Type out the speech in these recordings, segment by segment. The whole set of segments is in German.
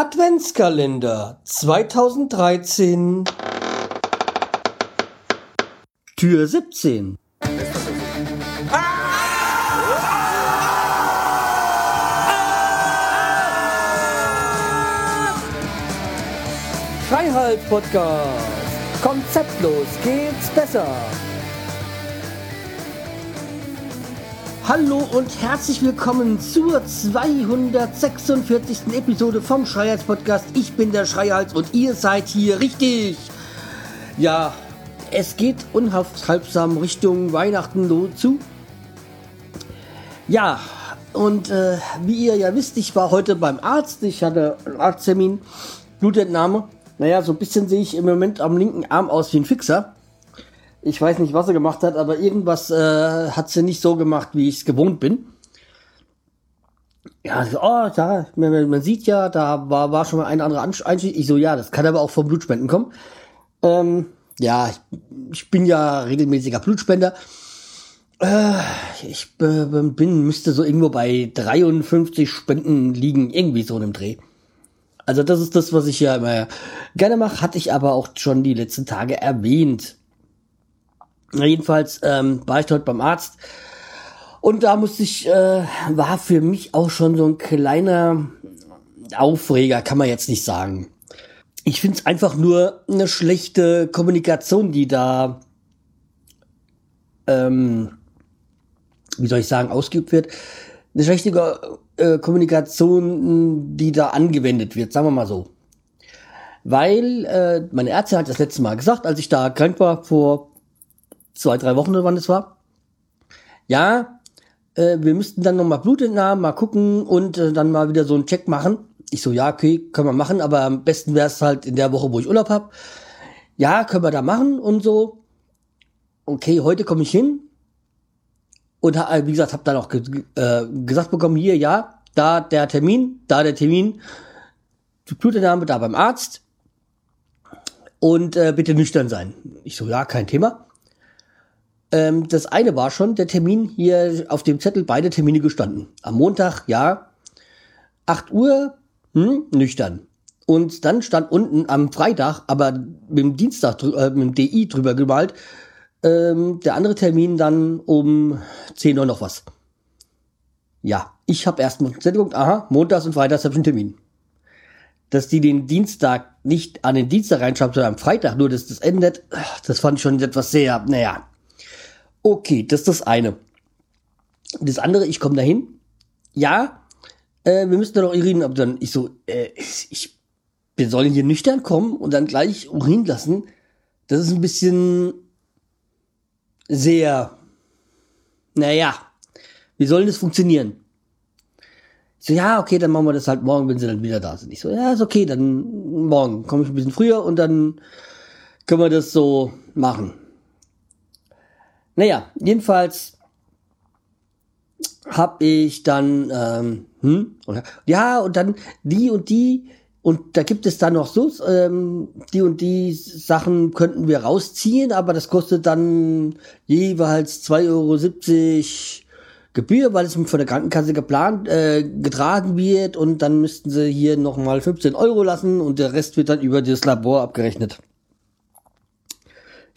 Adventskalender 2013 Tür 17 Freiheit Podcast Konzeptlos geht's besser Hallo und herzlich willkommen zur 246. Episode vom Schreihals Podcast. Ich bin der Schreihals und ihr seid hier richtig. Ja, es geht unaufhaltsam Richtung Weihnachten zu. Ja, und äh, wie ihr ja wisst, ich war heute beim Arzt. Ich hatte einen Arzttermin, Blutentnahme. Naja, so ein bisschen sehe ich im Moment am linken Arm aus wie ein Fixer. Ich weiß nicht, was er gemacht hat, aber irgendwas äh, hat sie nicht so gemacht, wie ich es gewohnt bin. Ja, so, oh, da, man, man, sieht ja, da war, war schon mal ein anderer Einstieg. Ich so, ja, das kann aber auch vom Blutspenden kommen. Ähm, ja, ich, ich bin ja regelmäßiger Blutspender. Äh, ich bin, müsste so irgendwo bei 53 Spenden liegen, irgendwie so in einem Dreh. Also das ist das, was ich ja immer gerne mache, hatte ich aber auch schon die letzten Tage erwähnt. Jedenfalls ähm, war ich dort beim Arzt und da musste ich, äh, war für mich auch schon so ein kleiner Aufreger, kann man jetzt nicht sagen. Ich finde es einfach nur eine schlechte Kommunikation, die da, ähm, wie soll ich sagen, ausgeübt wird. Eine schlechte äh, Kommunikation, die da angewendet wird, sagen wir mal so. Weil äh, meine Ärzte hat das letzte Mal gesagt, als ich da krank war vor zwei, drei Wochen oder wann es war. Ja, äh, wir müssten dann nochmal Blut entnahmen, mal gucken und äh, dann mal wieder so einen Check machen. Ich so, ja, okay, können wir machen, aber am besten wäre es halt in der Woche, wo ich Urlaub hab. Ja, können wir da machen und so. Okay, heute komme ich hin. Und äh, wie gesagt, habe dann auch ge äh, gesagt bekommen, hier, ja, da der Termin, da der Termin, Blutentnahme da beim Arzt. Und äh, bitte nüchtern sein. Ich so, ja, kein Thema. Ähm, das eine war schon der Termin hier auf dem Zettel, beide Termine gestanden. Am Montag, ja, 8 Uhr, hm, nüchtern. Und dann stand unten am Freitag, aber mit dem Dienstag, äh, mit dem DI drüber gemalt, ähm, der andere Termin dann um 10 Uhr noch was. Ja, ich habe erst mal Zettel geguckt, aha, montags und freitags habe ich einen Termin. Dass die den Dienstag nicht an den Dienstag reinschreibt, sondern am Freitag, nur dass das endet, das fand ich schon etwas sehr, naja, Okay, das ist das eine. Das andere, ich komme dahin. Ja, äh, wir müssen da noch urinieren, aber dann ich so, äh, ich, wir sollen hier nüchtern kommen und dann gleich Urin lassen. Das ist ein bisschen sehr, naja, wie soll das funktionieren? Ich so, ja, okay, dann machen wir das halt morgen, wenn sie dann wieder da sind. Ich so, ja, ist okay, dann morgen komme ich ein bisschen früher und dann können wir das so machen. Naja, jedenfalls habe ich dann, ähm, hm, oder, ja, und dann die und die, und da gibt es dann noch so, ähm, die und die Sachen könnten wir rausziehen, aber das kostet dann jeweils 2,70 Euro Gebühr, weil es von der Krankenkasse geplant, äh, getragen wird und dann müssten sie hier nochmal 15 Euro lassen und der Rest wird dann über das Labor abgerechnet.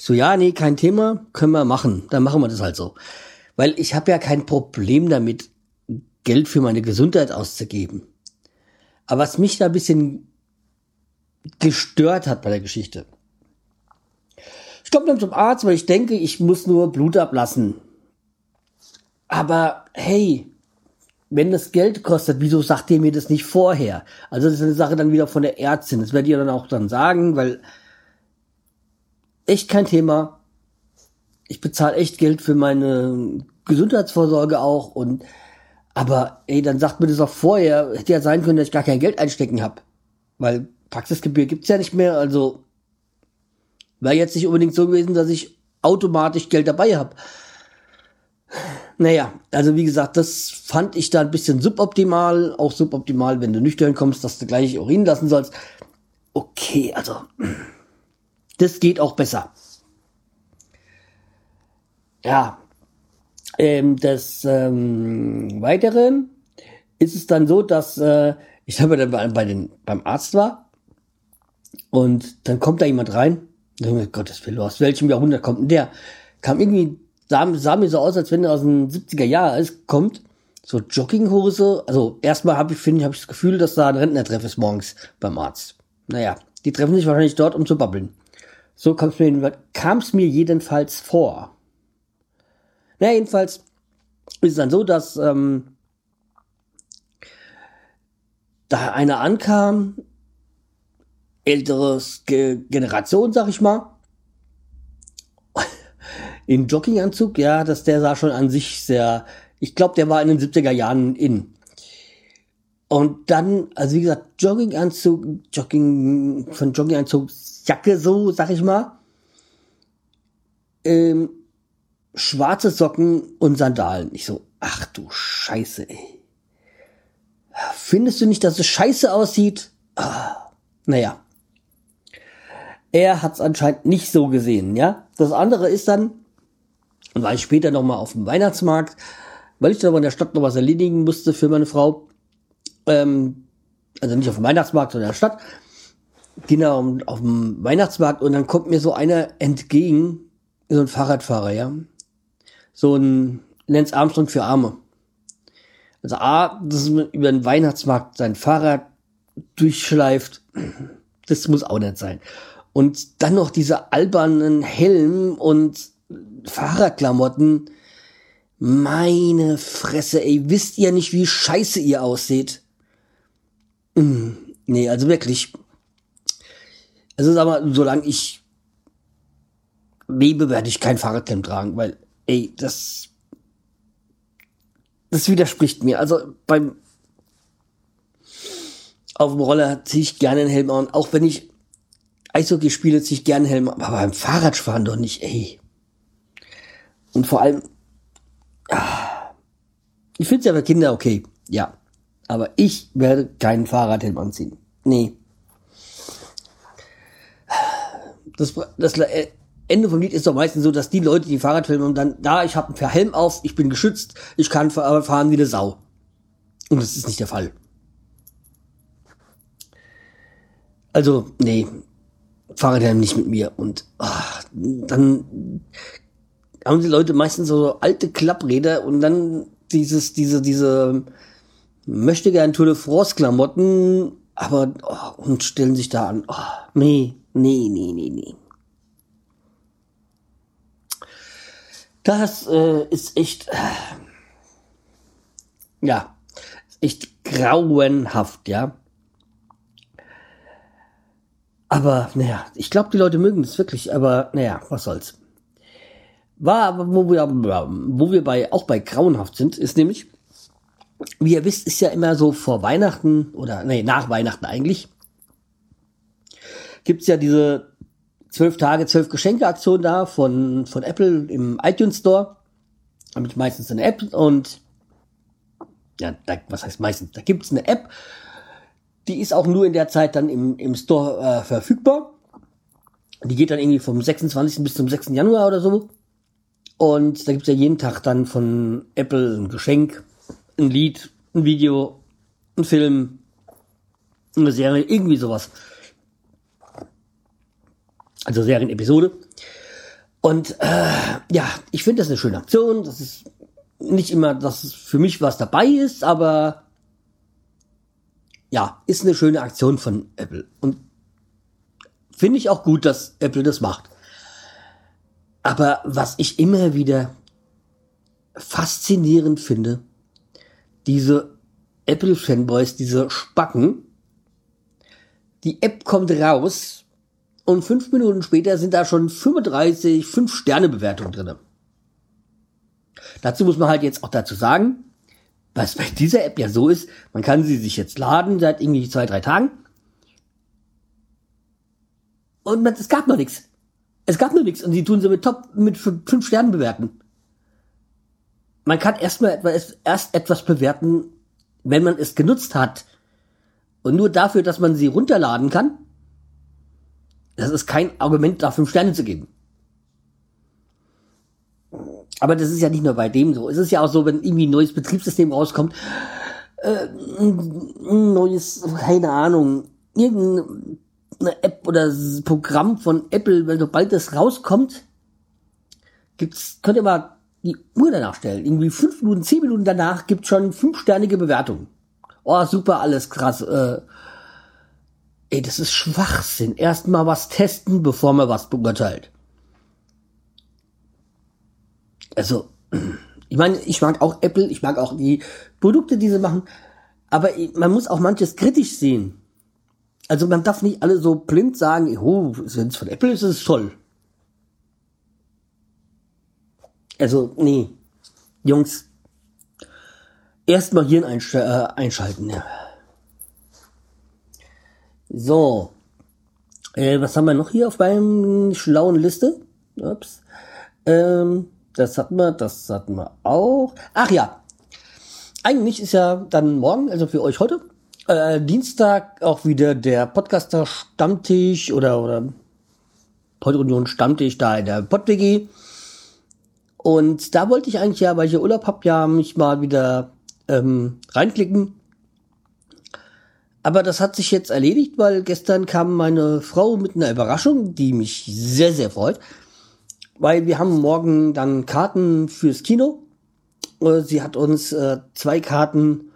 So, ja, nee, kein Thema, können wir machen. Dann machen wir das halt so. Weil ich habe ja kein Problem damit, Geld für meine Gesundheit auszugeben. Aber was mich da ein bisschen gestört hat bei der Geschichte. Ich komme dann zum Arzt, weil ich denke, ich muss nur Blut ablassen. Aber hey, wenn das Geld kostet, wieso sagt ihr mir das nicht vorher? Also das ist eine Sache dann wieder von der Ärztin. Das werdet ihr dann auch dann sagen, weil echt kein Thema. Ich bezahle echt Geld für meine Gesundheitsvorsorge auch und aber ey, dann sagt mir das auch vorher, hätte ja sein können, dass ich gar kein Geld einstecken habe. Weil Praxisgebühr gibt's ja nicht mehr, also wäre jetzt nicht unbedingt so gewesen, dass ich automatisch Geld dabei habe. Naja, also wie gesagt, das fand ich da ein bisschen suboptimal. Auch suboptimal, wenn du nüchtern kommst, dass du gleich Urin lassen sollst. Okay, also das geht auch besser. Ja, ähm, des ähm, Weiteren ist es dann so, dass äh, ich habe dann bei, den, beim Arzt war und dann kommt da jemand rein. Und ich mir, Gottes Willen, aus welchem Jahrhundert kommt denn der? Kam irgendwie, sah, sah mir so aus, als wenn er aus den 70er Jahren kommt. So Jogginghose. Also erstmal habe ich, ich, habe ich das Gefühl, dass da ein Rentnertreff ist morgens beim Arzt. Naja, die treffen sich wahrscheinlich dort, um zu babbeln. So kam es mir, jedenfalls vor. Naja, jedenfalls ist es dann so, dass ähm, da einer ankam, älteres Ge Generation, sag ich mal, in Jogginganzug, ja, dass der sah schon an sich sehr, ich glaube, der war in den 70er Jahren in. Und dann, also wie gesagt, Jogginganzug, Jogging, von Jogginganzug, Jacke so, sag ich mal. Ähm, schwarze Socken und Sandalen. Ich so, ach du Scheiße, ey. Findest du nicht, dass es scheiße aussieht? Ah, naja. Er hat's anscheinend nicht so gesehen, ja. Das andere ist dann, war ich später nochmal auf dem Weihnachtsmarkt, weil ich dann aber in der Stadt noch was erledigen musste für meine Frau. Ähm, also nicht auf dem Weihnachtsmarkt, sondern in der Stadt. Genau, auf dem Weihnachtsmarkt und dann kommt mir so einer entgegen, so ein Fahrradfahrer, ja. So ein Lance Armstrong für Arme. Also A, man über den Weihnachtsmarkt sein Fahrrad durchschleift, das muss auch nicht sein. Und dann noch diese albernen Helm und Fahrradklamotten. Meine Fresse, ey, wisst ihr nicht, wie scheiße ihr ausseht? Mm, nee, also wirklich. Also sag mal, solange ich lebe, werde ich kein Fahrradhelm tragen, weil, ey, das das widerspricht mir. Also beim auf dem Roller ziehe ich gerne einen Helm an, auch wenn ich Eishockey spiele, ziehe ich gerne einen Helm an, aber beim Fahrradfahren doch nicht, ey. Und vor allem, ah, ich finde es ja für Kinder okay, ja. Aber ich werde keinen Fahrradhelm anziehen. Nee. Das, das, äh, Ende vom Lied ist doch meistens so, dass die Leute, die Fahrrad filmen und dann, da, ich habe einen Helm auf, ich bin geschützt, ich kann fahren wie eine Sau. Und das ist nicht der Fall. Also, nee, Fahrradhelm nicht mit mir. Und ach, dann haben die Leute meistens so alte Klappräder und dann dieses, diese, diese möchte gern Tour de France Klamotten, aber oh, und stellen sich da an. Oh, nee, nee, nee, nee, nee. Das äh, ist echt, äh, ja, echt grauenhaft, ja. Aber, naja, ich glaube, die Leute mögen das wirklich, aber, naja, was soll's. War wo wir, wo wir bei, auch bei grauenhaft sind, ist nämlich, wie ihr wisst, ist ja immer so vor Weihnachten oder, nee, nach Weihnachten eigentlich, gibt's ja diese zwölf Tage, zwölf Geschenke-Aktion da von, von Apple im iTunes Store. Habe ich meistens eine App und ja, da, was heißt meistens? Da gibt's eine App, die ist auch nur in der Zeit dann im, im Store äh, verfügbar. Die geht dann irgendwie vom 26. bis zum 6. Januar oder so. Und da gibt's ja jeden Tag dann von Apple ein Geschenk, ein Lied, ein Video, ein Film, eine Serie, irgendwie sowas also Serienepisode. Und äh, ja, ich finde das eine schöne Aktion. Das ist nicht immer, dass für mich was dabei ist, aber ja, ist eine schöne Aktion von Apple. Und finde ich auch gut, dass Apple das macht. Aber was ich immer wieder faszinierend finde, diese Apple-Fanboys, diese Spacken, die App kommt raus und fünf Minuten später sind da schon 35 Fünf-Sterne-Bewertungen drinne. Dazu muss man halt jetzt auch dazu sagen, was bei dieser App ja so ist, man kann sie sich jetzt laden seit irgendwie zwei, drei Tagen. Und es gab noch nichts. Es gab noch nichts und sie tun sie mit Top, mit fünf Sternen bewerten. Man kann erstmal etwas, erst etwas bewerten, wenn man es genutzt hat. Und nur dafür, dass man sie runterladen kann, das ist kein Argument, da fünf Sterne zu geben. Aber das ist ja nicht nur bei dem so. Es ist ja auch so, wenn irgendwie ein neues Betriebssystem rauskommt, äh, ein neues, keine Ahnung, irgendeine App oder Programm von Apple, weil sobald das rauskommt, gibt's, könnt ihr mal die Uhr danach stellen. Irgendwie fünf Minuten, zehn Minuten danach gibt's schon fünfsternige Bewertungen. Oh, super, alles krass. Äh, ey, das ist Schwachsinn. Erstmal was testen, bevor man was beurteilt. Also, ich meine, ich mag auch Apple, ich mag auch die Produkte, die sie machen, aber man muss auch manches kritisch sehen. Also man darf nicht alle so blind sagen, oh, wenn es von Apple ist, ist es toll. Also, nee. Jungs, erstmal Hirn einsch äh, einschalten. Ja. So. Äh, was haben wir noch hier auf meinem schlauen Liste? Ups. Ähm, das hatten wir, das hatten wir auch. Ach ja. Eigentlich ist ja dann morgen, also für euch heute, äh, Dienstag auch wieder der Podcaster Stammtisch oder, oder Pod Union Stammtisch da in der PodWG. Und da wollte ich eigentlich ja, weil ich ja Urlaub hab, ja mich mal wieder ähm, reinklicken. Aber das hat sich jetzt erledigt, weil gestern kam meine Frau mit einer Überraschung, die mich sehr, sehr freut. Weil wir haben morgen dann Karten fürs Kino. Äh, sie hat uns äh, zwei Karten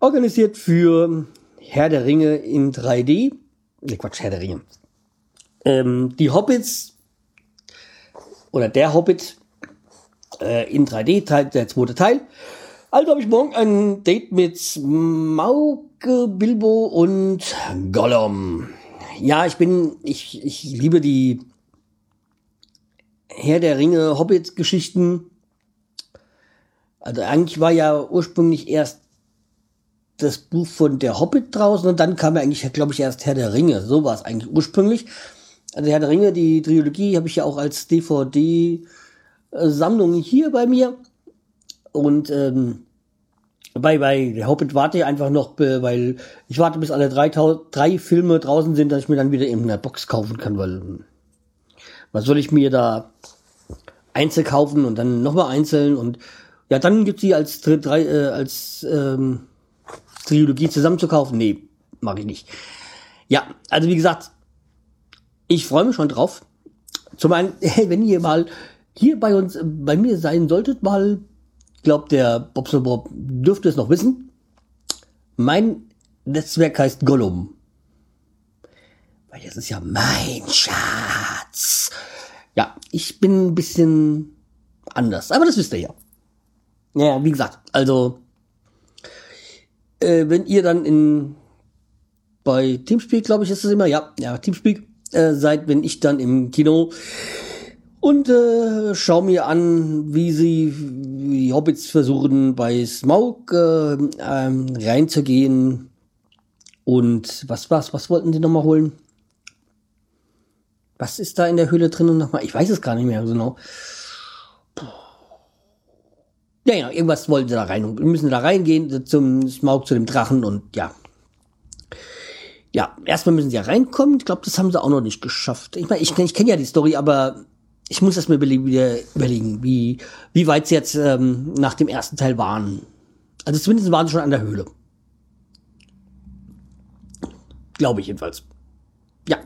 organisiert für Herr der Ringe in 3D. Ne, Quatsch, Herr der Ringe. Ähm, die Hobbits oder der Hobbit äh, in 3D, Teil, der zweite Teil. Also habe ich morgen ein Date mit Mauke, Bilbo und Gollum. Ja, ich bin, ich, ich liebe die Herr der Ringe Hobbit-Geschichten. Also eigentlich war ja ursprünglich erst das Buch von der Hobbit draußen und dann kam ja eigentlich, glaube ich, erst Herr der Ringe. So war es eigentlich ursprünglich. Also Herr der Ringe, die Trilogie habe ich ja auch als DVD Sammlung hier bei mir. Und ähm, bei, bei der Hobbit warte ich einfach noch, weil ich warte bis alle drei, drei Filme draußen sind, dass ich mir dann wieder in einer Box kaufen kann, weil was soll ich mir da einzeln kaufen und dann nochmal einzeln und ja, dann gibt's die als drei, äh, als ähm, Trilogie zusammen zu kaufen. Nee, mag ich nicht. Ja, also wie gesagt, ich freue mich schon drauf. Zum einen, wenn ihr mal hier bei uns, bei mir sein solltet, mal, glaubt der Bobson Bob dürfte es noch wissen. Mein Netzwerk heißt Gollum. Weil das ist ja mein Schatz. Ja, ich bin ein bisschen anders, aber das wisst ihr ja. Ja, wie gesagt, also äh, wenn ihr dann in bei Teamspeak, glaube ich, ist es immer, ja, ja, Teamspeak äh, seid, wenn ich dann im Kino und äh, schau mir an, wie sie die Hobbits versuchen, bei Smaug äh, ähm, reinzugehen. Und was war's? Was wollten sie nochmal holen? Was ist da in der Höhle drin nochmal? Ich weiß es gar nicht mehr genau. Ja, ja, irgendwas wollten sie da rein. Wir müssen da reingehen zum Smaug, zu dem Drachen und ja. Ja, erstmal müssen sie ja reinkommen. Ich glaube, das haben sie auch noch nicht geschafft. Ich meine, ich, ich kenne ja die Story, aber ich muss mir wieder überlegen, wie, wie weit sie jetzt ähm, nach dem ersten Teil waren. Also zumindest waren sie schon an der Höhle. Glaube ich jedenfalls. Ja.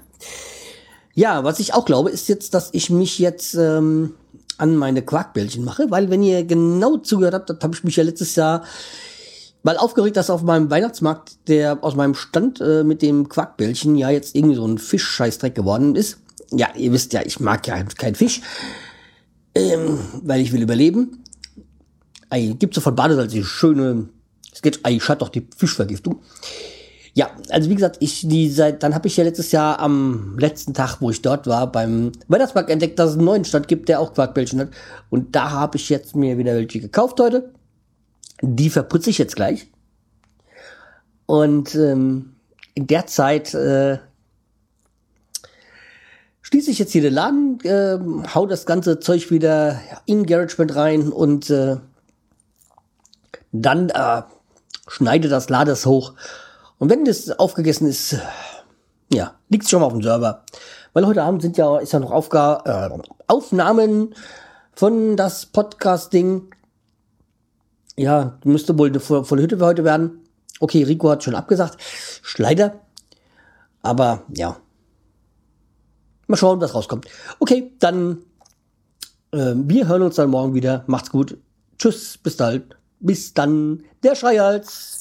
Ja, was ich auch glaube, ist jetzt, dass ich mich jetzt ähm, an meine Quarkbällchen mache, weil wenn ihr genau zugehört habt, habe ich mich ja letztes Jahr mal aufgeregt, dass auf meinem Weihnachtsmarkt, der aus meinem Stand äh, mit dem Quarkbällchen ja jetzt irgendwie so ein Fischscheißdreck geworden ist ja, ihr wisst ja, ich mag ja keinen Fisch, ähm, weil ich will überleben. Ei, gibt so von Badesalz die schöne, es geht, ei, schaut doch die Fischvergiftung. Ja, also wie gesagt, ich die seit dann habe ich ja letztes Jahr am letzten Tag, wo ich dort war, beim Weihnachtsmarkt entdeckt, dass es einen neuen Stand gibt, der auch Quarkbällchen hat. Und da habe ich jetzt mir wieder welche gekauft heute. Die verputze ich jetzt gleich. Und ähm, in der Zeit äh, schließe ich jetzt hier den Laden, äh, hau das ganze Zeug wieder in GarageBand rein und äh, dann äh, schneide das Lades hoch. Und wenn das aufgegessen ist, ja, liegt schon mal auf dem Server. Weil heute Abend sind ja, ist ja noch Aufga äh, Aufnahmen von das Podcasting. Ja, müsste wohl eine volle Hütte für heute werden. Okay, Rico hat schon abgesagt. Leider. Aber ja. Mal schauen, was rauskommt. Okay, dann äh, wir hören uns dann morgen wieder. Macht's gut. Tschüss, bis dann. Bis dann. Der Schreihals.